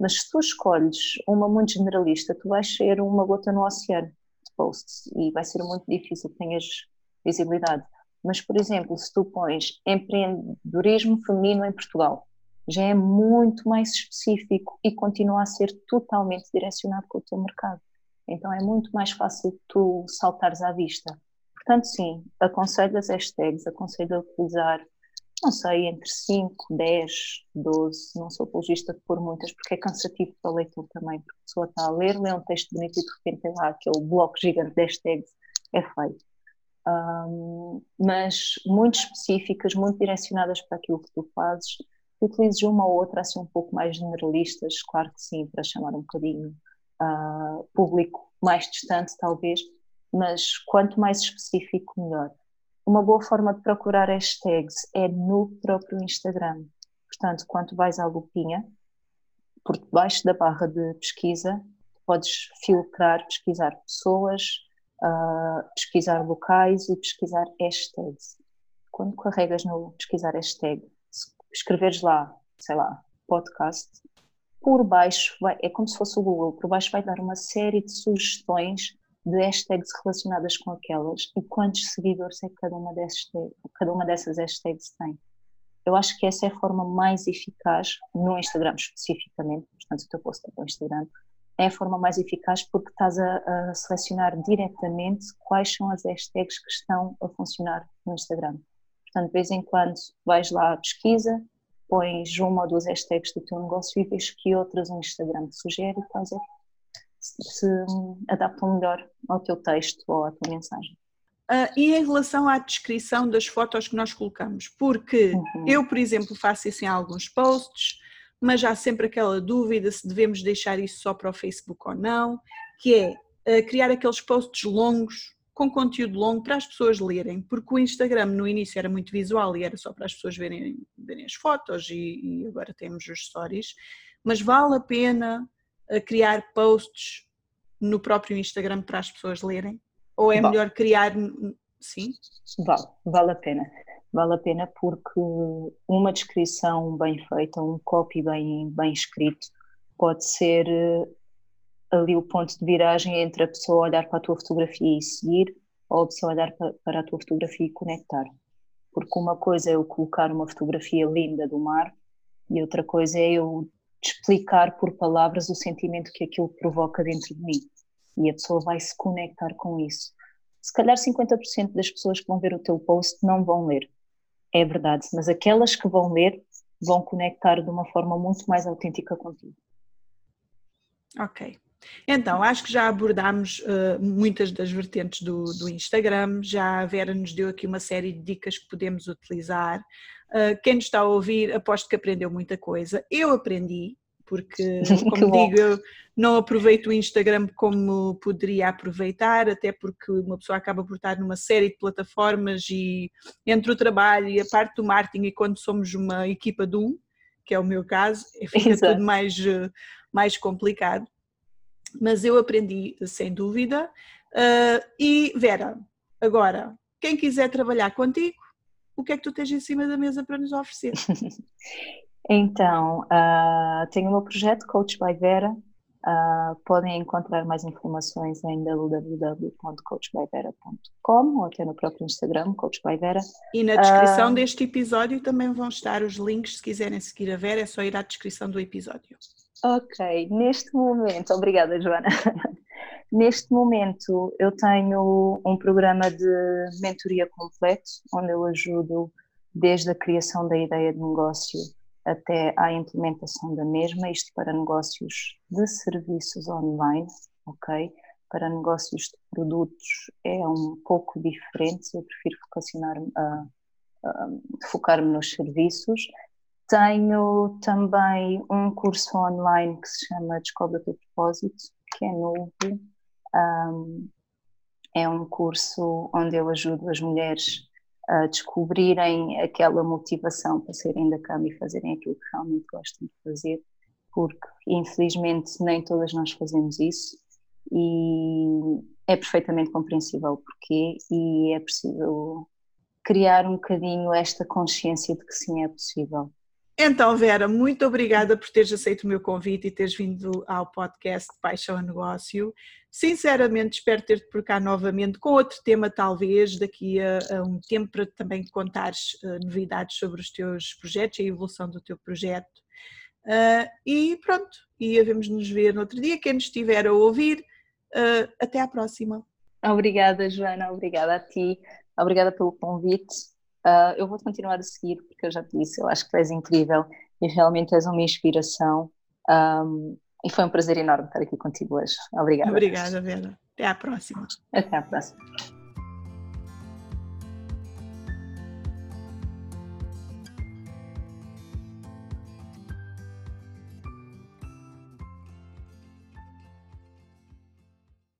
Mas se tu escolhes uma muito generalista, tu vais ser uma gota no oceano de posts e vai ser muito difícil que tenhas visibilidade. Mas, por exemplo, se tu pões empreendedorismo feminino em Portugal, já é muito mais específico e continua a ser totalmente direcionado com o teu mercado. Então é muito mais fácil tu saltares à vista. Portanto, sim, aconselho as hashtags, aconselho a utilizar, não sei, entre 5, 10, 12, não sou apologista de pôr muitas, porque é cansativo para o leitor também, porque a pessoa está a ler, lê um texto bonito e de repente tem lá aquele bloco gigante de hashtags, é feio um, mas muito específicas, muito direcionadas para aquilo que tu fazes. Utilizes uma ou outra assim um pouco mais generalistas, claro que sim, para chamar um bocadinho uh, público mais distante talvez, mas quanto mais específico melhor. Uma boa forma de procurar hashtags é no próprio Instagram. Portanto, quando vais à lupinha, por debaixo da barra de pesquisa, podes filtrar, pesquisar pessoas, pesquisar locais e pesquisar hashtags. Quando carregas no pesquisar hashtag, escreveres lá, sei lá, podcast, por baixo vai, é como se fosse o Google, por baixo vai dar uma série de sugestões de hashtags relacionadas com aquelas e quantos seguidores é que cada uma, dessas, cada uma dessas hashtags tem. Eu acho que essa é a forma mais eficaz no Instagram especificamente, portanto, o teu post é para o Instagram, é a forma mais eficaz porque estás a, a, selecionar diretamente quais são as hashtags que estão a funcionar no Instagram. Portanto, de vez em quando vais lá à pesquisa, pões uma ou duas hashtags do teu negócio e vês que outras o Instagram te sugere e estás a, se adaptam melhor ao teu texto ou à tua mensagem. Uh, e em relação à descrição das fotos que nós colocamos, porque uhum. eu, por exemplo, faço isso em alguns posts, mas há sempre aquela dúvida se devemos deixar isso só para o Facebook ou não, que é uh, criar aqueles posts longos, com conteúdo longo para as pessoas lerem, porque o Instagram no início era muito visual e era só para as pessoas verem, verem as fotos e, e agora temos os stories, mas vale a pena uh, criar posts no próprio Instagram para as pessoas lerem? Ou é melhor criar. Sim? Vale, vale a pena. Vale a pena porque uma descrição bem feita, um copy bem, bem escrito, pode ser eh, ali o ponto de viragem entre a pessoa olhar para a tua fotografia e seguir, ou a pessoa olhar para a tua fotografia e conectar. Porque uma coisa é eu colocar uma fotografia linda do mar e outra coisa é eu explicar por palavras o sentimento que aquilo provoca dentro de mim e a pessoa vai se conectar com isso. Se calhar 50% das pessoas que vão ver o teu post não vão ler, é verdade, mas aquelas que vão ler vão conectar de uma forma muito mais autêntica contigo. Ok. Então, acho que já abordámos uh, muitas das vertentes do, do, Instagram, já a Vera nos deu aqui uma série de dicas que podemos utilizar. Uh, quem nos está a ouvir, aposto que aprendeu muita coisa. Eu aprendi, porque, como digo, eu não aproveito o Instagram como poderia aproveitar, até porque uma pessoa acaba por estar numa série de plataformas e entre o trabalho e a parte do marketing, e quando somos uma equipa de um, que é o meu caso, fica Exato. tudo mais, mais complicado. Mas eu aprendi, sem dúvida. Uh, e Vera, agora, quem quiser trabalhar contigo, o que é que tu tens em cima da mesa para nos oferecer? Então, uh, tenho o meu projeto Coach by Vera. Uh, podem encontrar mais informações em www.coachbyvera.com ou até no próprio Instagram, Coach by Vera. E na descrição uh, deste episódio também vão estar os links. Se quiserem seguir a Vera, é só ir à descrição do episódio. Ok, neste momento, obrigada Joana. neste momento eu tenho um programa de mentoria completo, onde eu ajudo desde a criação da ideia de negócio até à implementação da mesma, isto para negócios de serviços online, ok? Para negócios de produtos é um pouco diferente, eu prefiro focar-me uh, focar nos serviços. Tenho também um curso online que se chama Descobre o teu propósito, que é novo. Um, é um curso onde eu ajudo as mulheres descobrirem aquela motivação para saírem da cama e fazerem aquilo que realmente gostam de fazer, porque infelizmente nem todas nós fazemos isso e é perfeitamente compreensível porquê e é preciso criar um bocadinho esta consciência de que sim é possível. Então, Vera, muito obrigada por teres aceito o meu convite e teres vindo ao podcast Paixão a Negócio. Sinceramente, espero ter-te por cá novamente com outro tema, talvez, daqui a, a um tempo, para também contares uh, novidades sobre os teus projetos e a evolução do teu projeto. Uh, e pronto, e havemos nos ver no outro dia. Quem nos estiver a ouvir, uh, até à próxima. Obrigada, Joana, obrigada a ti, obrigada pelo convite. Uh, eu vou continuar a seguir, porque eu já te disse, eu acho que tu és incrível e realmente és uma inspiração. Um, e foi um prazer enorme estar aqui contigo hoje. Obrigada. Obrigada, Vera. Até à próxima. Até à próxima.